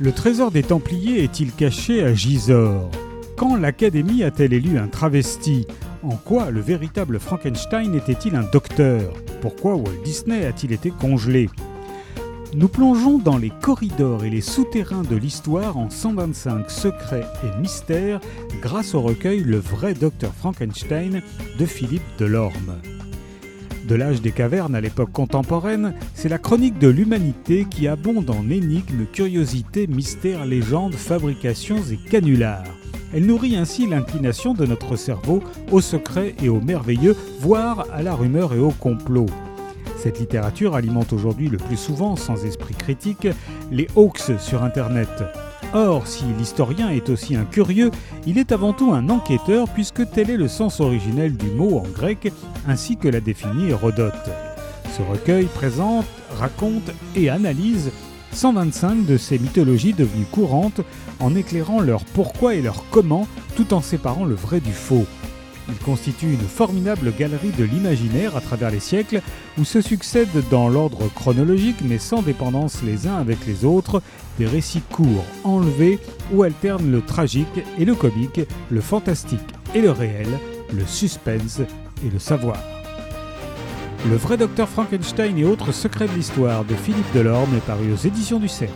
Le trésor des Templiers est-il caché à Gisors? Quand l'Académie a-t-elle élu un travesti? En quoi le véritable Frankenstein était-il un docteur? Pourquoi Walt Disney a-t-il été congelé? Nous plongeons dans les corridors et les souterrains de l'histoire en 125 secrets et mystères grâce au recueil Le vrai docteur Frankenstein de Philippe Delorme. De l'âge des cavernes à l'époque contemporaine, c'est la chronique de l'humanité qui abonde en énigmes, curiosités, mystères, légendes, fabrications et canulars. Elle nourrit ainsi l'inclination de notre cerveau au secret et au merveilleux, voire à la rumeur et au complot. Cette littérature alimente aujourd'hui le plus souvent, sans esprit critique, les hoax sur Internet. Or, si l'historien est aussi un curieux, il est avant tout un enquêteur puisque tel est le sens originel du mot en grec ainsi que l'a défini Hérodote. Ce recueil présente, raconte et analyse 125 de ces mythologies devenues courantes en éclairant leur pourquoi et leur comment tout en séparant le vrai du faux. Il constitue une formidable galerie de l'imaginaire à travers les siècles où se succèdent dans l'ordre chronologique mais sans dépendance les uns avec les autres des récits courts, enlevés où alternent le tragique et le comique, le fantastique et le réel, le suspense et le savoir. Le vrai docteur Frankenstein et autres secrets de l'histoire de Philippe Delorme est paru aux éditions du Cerf.